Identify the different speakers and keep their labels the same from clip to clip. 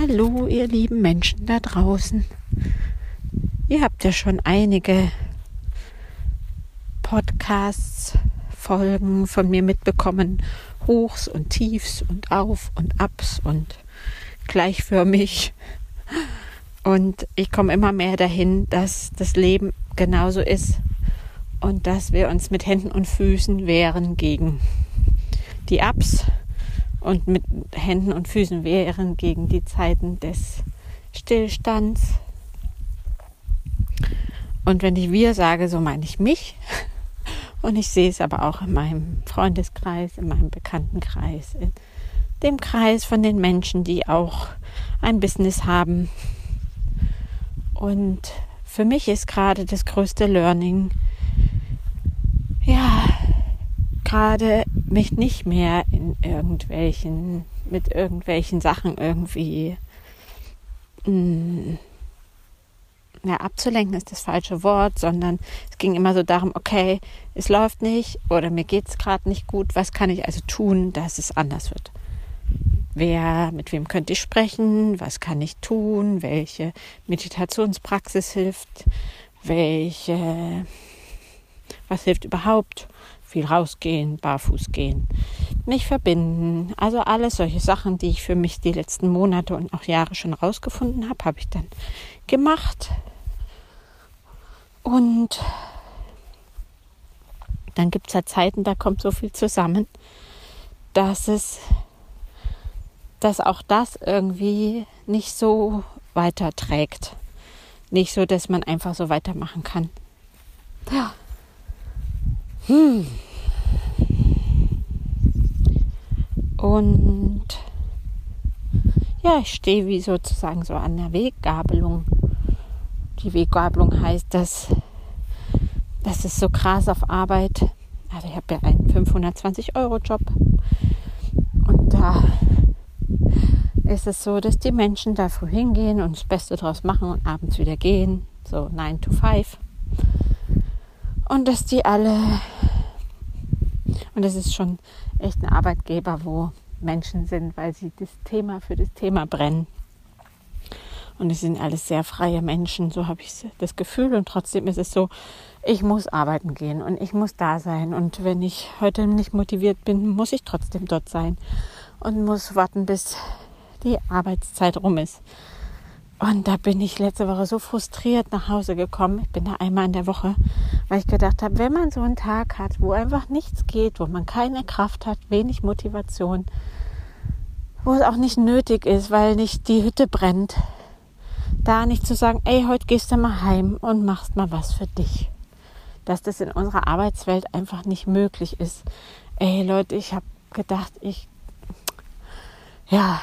Speaker 1: Hallo, ihr lieben Menschen da draußen. Ihr habt ja schon einige Podcasts, Folgen von mir mitbekommen. Hochs und Tiefs und Auf und Abs und gleichförmig. Und ich komme immer mehr dahin, dass das Leben genauso ist und dass wir uns mit Händen und Füßen wehren gegen die Ups und mit Händen und Füßen wehren gegen die Zeiten des Stillstands. Und wenn ich wir sage, so meine ich mich. Und ich sehe es aber auch in meinem Freundeskreis, in meinem Bekanntenkreis, in dem Kreis von den Menschen, die auch ein Business haben. Und für mich ist gerade das größte Learning, ja, gerade mich nicht mehr in irgendwelchen, mit irgendwelchen Sachen irgendwie mh, mm, ja, abzulenken ist das falsche Wort, sondern es ging immer so darum, okay, es läuft nicht oder mir geht es gerade nicht gut, was kann ich also tun, dass es anders wird? Wer, mit wem könnte ich sprechen? Was kann ich tun? Welche Meditationspraxis hilft? Welche, was hilft überhaupt? viel rausgehen, barfuß gehen, mich verbinden. Also alles solche Sachen, die ich für mich die letzten Monate und auch Jahre schon rausgefunden habe, habe ich dann gemacht. Und dann gibt es ja Zeiten, da kommt so viel zusammen, dass es, dass auch das irgendwie nicht so weiterträgt. Nicht so, dass man einfach so weitermachen kann. Ja. Hm. Und ja, ich stehe wie sozusagen so an der Weggabelung. Die Weggabelung heißt, dass das ist so krass auf Arbeit. Also ich habe ja einen 520-Euro-Job. Und da ist es so, dass die Menschen da früh hingehen und das Beste draus machen und abends wieder gehen. So 9 to 5. Und dass die alle und das ist schon echt ein Arbeitgeber, wo Menschen sind, weil sie das Thema für das Thema brennen. Und es sind alles sehr freie Menschen, so habe ich das Gefühl. Und trotzdem ist es so, ich muss arbeiten gehen und ich muss da sein. Und wenn ich heute nicht motiviert bin, muss ich trotzdem dort sein und muss warten, bis die Arbeitszeit rum ist. Und da bin ich letzte Woche so frustriert nach Hause gekommen. Ich bin da einmal in der Woche, weil ich gedacht habe, wenn man so einen Tag hat, wo einfach nichts geht, wo man keine Kraft hat, wenig Motivation, wo es auch nicht nötig ist, weil nicht die Hütte brennt, da nicht zu sagen, ey, heute gehst du mal heim und machst mal was für dich. Dass das in unserer Arbeitswelt einfach nicht möglich ist. Ey, Leute, ich habe gedacht, ich, ja,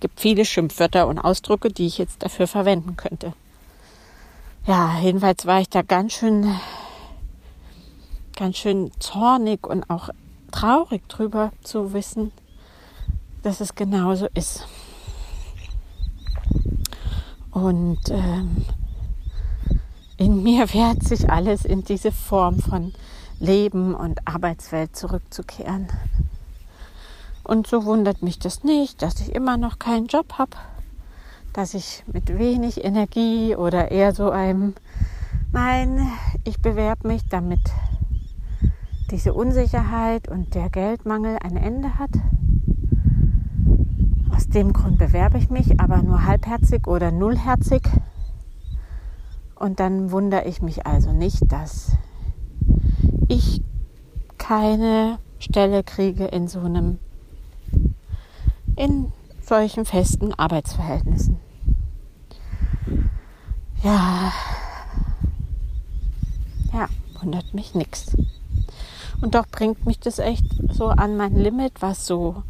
Speaker 1: gibt viele Schimpfwörter und Ausdrücke, die ich jetzt dafür verwenden könnte. Ja, jedenfalls war ich da ganz schön, ganz schön zornig und auch traurig drüber zu wissen, dass es genauso ist. Und ähm, in mir wehrt sich alles in diese Form von Leben und Arbeitswelt zurückzukehren. Und so wundert mich das nicht, dass ich immer noch keinen Job habe, dass ich mit wenig Energie oder eher so einem, nein, ich bewerbe mich, damit diese Unsicherheit und der Geldmangel ein Ende hat. Aus dem Grund bewerbe ich mich, aber nur halbherzig oder nullherzig. Und dann wundere ich mich also nicht, dass ich keine Stelle kriege in so einem in solchen festen Arbeitsverhältnissen. Ja, ja, wundert mich nichts. Und doch bringt mich das echt so an mein Limit, was so,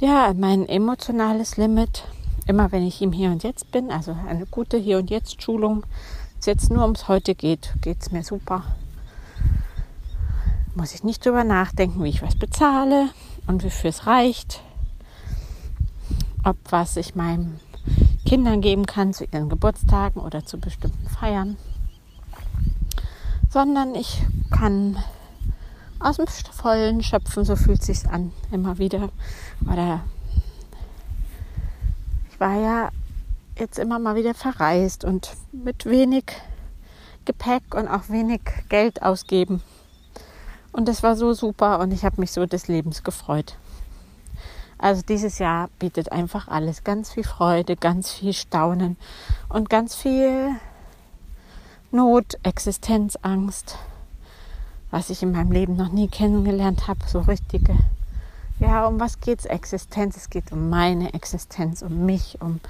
Speaker 1: ja, mein emotionales Limit. Immer wenn ich im Hier und Jetzt bin, also eine gute Hier und Jetzt Schulung, es jetzt nur ums Heute geht, geht es mir super. Muss ich nicht drüber nachdenken, wie ich was bezahle und wofür es reicht ob was ich meinen Kindern geben kann zu ihren Geburtstagen oder zu bestimmten Feiern, sondern ich kann aus dem Vollen schöpfen, so fühlt sich's an, immer wieder. Oder war ja jetzt immer mal wieder verreist und mit wenig Gepäck und auch wenig Geld ausgeben. Und das war so super und ich habe mich so des Lebens gefreut. Also dieses Jahr bietet einfach alles ganz viel Freude, ganz viel Staunen und ganz viel Not, Existenzangst, was ich in meinem Leben noch nie kennengelernt habe, so richtige. Ja, um was geht's Existenz? Es geht um meine Existenz, um mich, um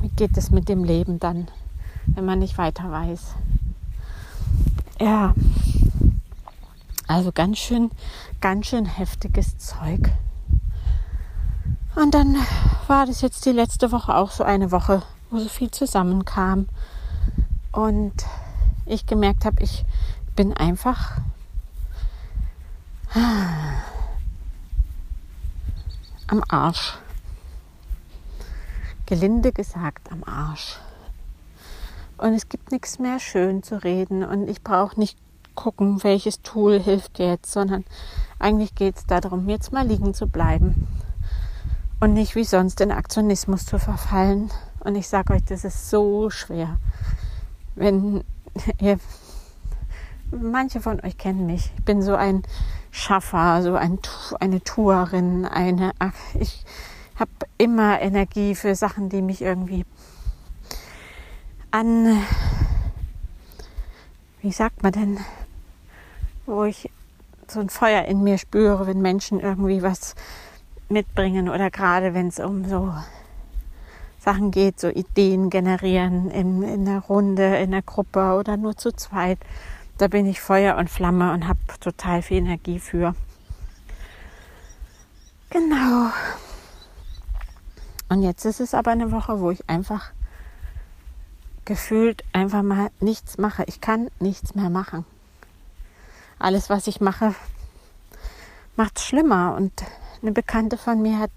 Speaker 1: wie geht es mit dem Leben dann, wenn man nicht weiter weiß. Ja, also ganz schön, ganz schön heftiges Zeug. Und dann war das jetzt die letzte Woche auch so eine Woche, wo so viel zusammenkam und ich gemerkt habe, ich bin einfach am Arsch. Gelinde gesagt am Arsch. Und es gibt nichts mehr schön zu reden und ich brauche nicht gucken, welches Tool hilft jetzt, sondern eigentlich geht es darum, jetzt mal liegen zu bleiben und nicht wie sonst in Aktionismus zu verfallen. Und ich sage euch, das ist so schwer. Wenn ihr, manche von euch kennen mich, ich bin so ein Schaffer, so ein, eine Tourerin, eine, ich habe immer Energie für Sachen, die mich irgendwie an, wie sagt man denn, wo ich so ein Feuer in mir spüre, wenn Menschen irgendwie was mitbringen oder gerade wenn es um so Sachen geht, so Ideen generieren in, in der Runde, in der Gruppe oder nur zu zweit. Da bin ich Feuer und Flamme und habe total viel Energie für. Genau. Und jetzt ist es aber eine Woche, wo ich einfach gefühlt einfach mal nichts mache. Ich kann nichts mehr machen. Alles, was ich mache, macht es schlimmer. Und eine Bekannte von mir hat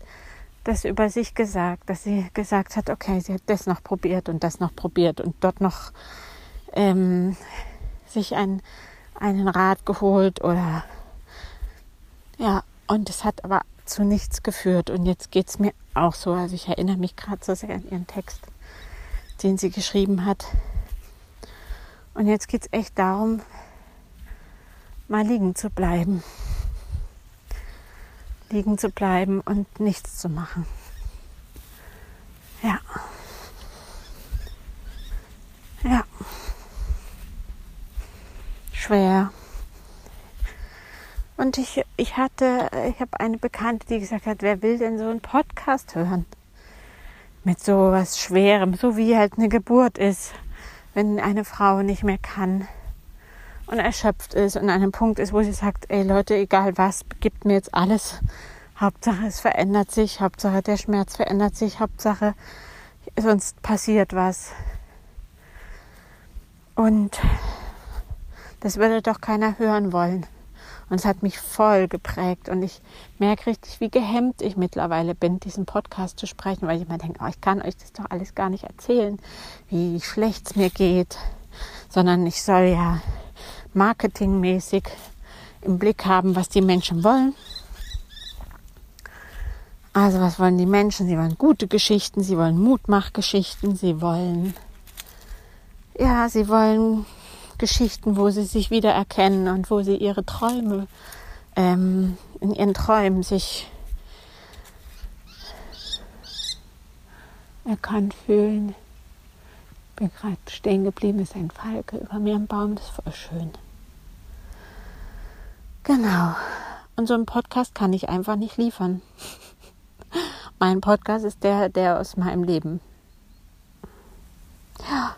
Speaker 1: das über sich gesagt, dass sie gesagt hat, okay, sie hat das noch probiert und das noch probiert und dort noch ähm, sich ein, einen Rat geholt oder ja, und es hat aber zu nichts geführt. Und jetzt geht es mir auch so. Also ich erinnere mich gerade so sehr an ihren Text, den sie geschrieben hat. Und jetzt geht es echt darum, mal liegen zu bleiben liegen zu bleiben und nichts zu machen. Ja. Ja. Schwer. Und ich, ich hatte, ich habe eine Bekannte, die gesagt hat, wer will denn so einen Podcast hören? Mit so was Schwerem, so wie halt eine Geburt ist, wenn eine Frau nicht mehr kann und erschöpft ist und an einem Punkt ist, wo sie sagt, ey Leute, egal was, gibt mir jetzt alles. Hauptsache es verändert sich, Hauptsache der Schmerz verändert sich, Hauptsache sonst passiert was. Und das würde doch keiner hören wollen. Und es hat mich voll geprägt. Und ich merke richtig, wie gehemmt ich mittlerweile bin, diesen Podcast zu sprechen, weil ich immer denke, oh, ich kann euch das doch alles gar nicht erzählen, wie schlecht es mir geht. Sondern ich soll ja marketingmäßig im Blick haben, was die Menschen wollen. Also was wollen die Menschen? Sie wollen gute Geschichten, sie wollen Mutmachgeschichten, sie wollen, ja, sie wollen Geschichten, wo sie sich wiedererkennen und wo sie ihre Träume, ähm, in ihren Träumen sich erkannt fühlen. Ich bin gerade stehen geblieben, ist ein Falke über mir im Baum, das ist voll schön. Genau. Und so einen Podcast kann ich einfach nicht liefern. mein Podcast ist der, der aus meinem Leben. Ja.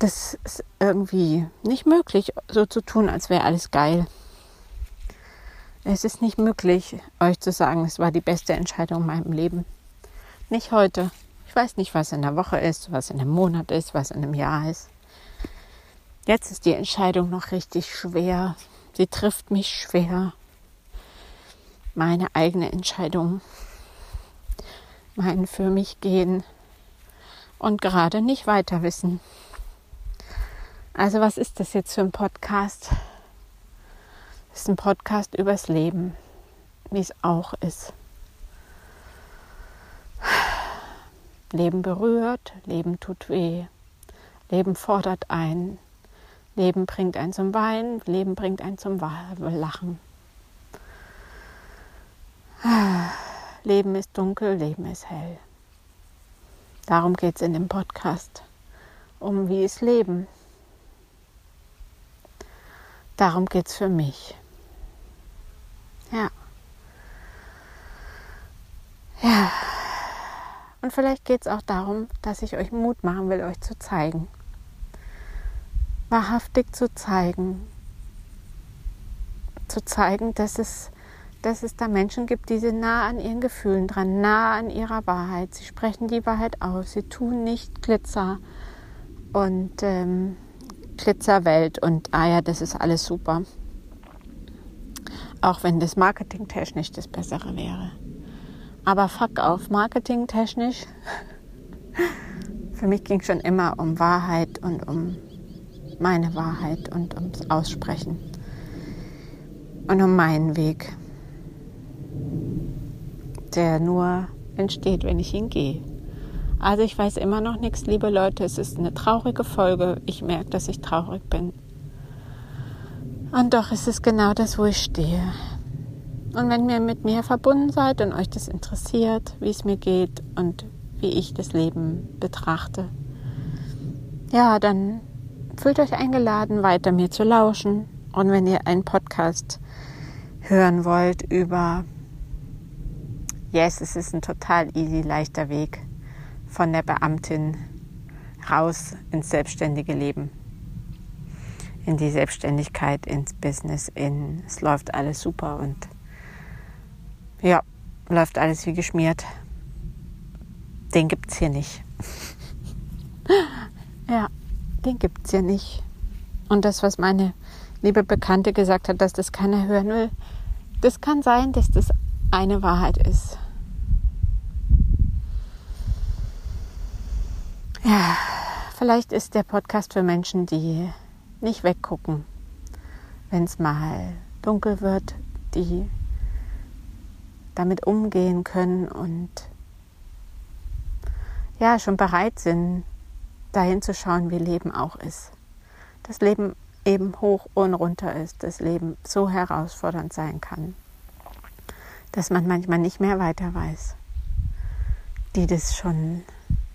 Speaker 1: Das ist irgendwie nicht möglich, so zu tun, als wäre alles geil. Es ist nicht möglich, euch zu sagen, es war die beste Entscheidung in meinem Leben. Nicht heute. Ich weiß nicht, was in der Woche ist, was in einem Monat ist, was in einem Jahr ist. Jetzt ist die Entscheidung noch richtig schwer. Sie trifft mich schwer. Meine eigene Entscheidung. Mein für mich gehen. Und gerade nicht weiter wissen. Also was ist das jetzt für ein Podcast? Das ist ein Podcast übers Leben, wie es auch ist. Leben berührt, Leben tut weh, Leben fordert ein, Leben bringt einen zum Weinen, Leben bringt einen zum Lachen. Leben ist dunkel, Leben ist hell. Darum geht es in dem Podcast. Um wie ist Leben. Darum geht es für mich. Ja. Ja. Und vielleicht geht es auch darum, dass ich euch Mut machen will, euch zu zeigen. Wahrhaftig zu zeigen. Zu zeigen, dass es dass es da Menschen gibt, die sind nah an ihren Gefühlen dran, nah an ihrer Wahrheit. Sie sprechen die Wahrheit aus, sie tun nicht Glitzer und ähm, Glitzerwelt und ah ja, das ist alles super. Auch wenn das marketingtechnisch das Bessere wäre. Aber fuck auf, marketingtechnisch. Für mich ging es schon immer um Wahrheit und um meine Wahrheit und ums Aussprechen und um meinen Weg der nur entsteht, wenn ich hingehe. Also ich weiß immer noch nichts, liebe Leute. Es ist eine traurige Folge. Ich merke, dass ich traurig bin. Und doch ist es genau das, wo ich stehe. Und wenn ihr mit mir verbunden seid und euch das interessiert, wie es mir geht und wie ich das Leben betrachte, ja, dann fühlt euch eingeladen, weiter mir zu lauschen. Und wenn ihr einen Podcast hören wollt über yes, es ist ein total easy, leichter Weg von der Beamtin raus ins selbstständige Leben, in die Selbstständigkeit, ins Business, in es läuft alles super und ja, läuft alles wie geschmiert. Den gibt es hier nicht. ja, den gibt es hier nicht. Und das, was meine liebe Bekannte gesagt hat, dass das keiner hören will, das kann sein, dass das eine Wahrheit ist. Ja, vielleicht ist der Podcast für Menschen, die nicht weggucken, wenn es mal dunkel wird, die damit umgehen können und ja, schon bereit sind, dahin zu schauen, wie Leben auch ist. Das Leben eben hoch und runter ist, das Leben so herausfordernd sein kann dass man manchmal nicht mehr weiter weiß. Die das schon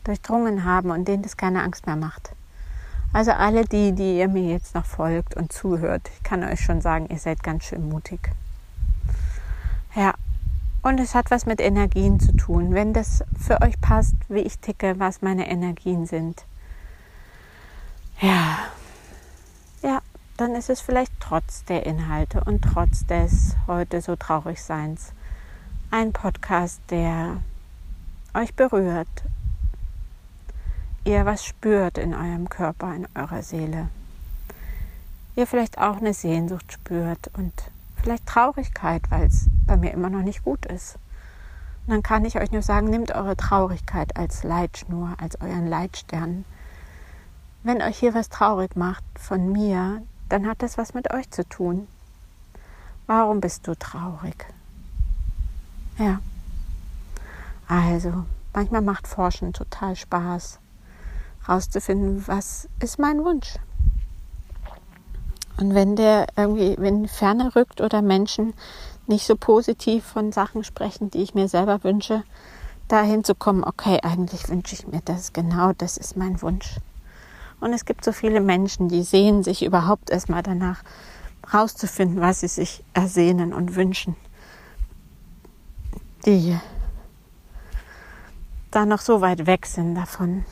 Speaker 1: durchdrungen haben und denen das keine Angst mehr macht. Also alle die, die ihr mir jetzt noch folgt und zuhört, ich kann euch schon sagen, ihr seid ganz schön mutig. Ja, und es hat was mit Energien zu tun. Wenn das für euch passt, wie ich ticke, was meine Energien sind, ja, ja, dann ist es vielleicht trotz der Inhalte und trotz des heute so traurig Seins ein Podcast, der euch berührt, ihr was spürt in eurem Körper, in eurer Seele, ihr vielleicht auch eine Sehnsucht spürt und vielleicht Traurigkeit, weil es bei mir immer noch nicht gut ist. Und dann kann ich euch nur sagen, nehmt eure Traurigkeit als Leitschnur, als euren Leitstern. Wenn euch hier was traurig macht von mir, dann hat das was mit euch zu tun. Warum bist du traurig? Ja. Also, manchmal macht Forschen total Spaß, rauszufinden, was ist mein Wunsch. Und wenn der irgendwie, wenn Ferne rückt oder Menschen nicht so positiv von Sachen sprechen, die ich mir selber wünsche, dahin zu kommen, okay, eigentlich wünsche ich mir das, genau das ist mein Wunsch. Und es gibt so viele Menschen, die sehen sich überhaupt erstmal danach rauszufinden, was sie sich ersehnen und wünschen die da noch so weit weg sind davon.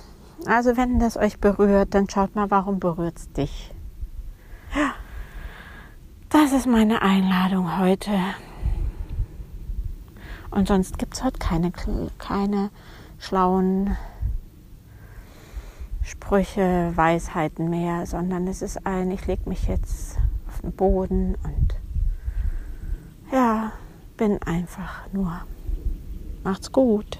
Speaker 1: Also wenn das euch berührt, dann schaut mal, warum berührt es dich. Ja, das ist meine Einladung heute. Und sonst gibt es heute keine, keine schlauen Sprüche, Weisheiten mehr, sondern es ist ein, ich lege mich jetzt auf den Boden und ja, bin einfach nur Macht's gut.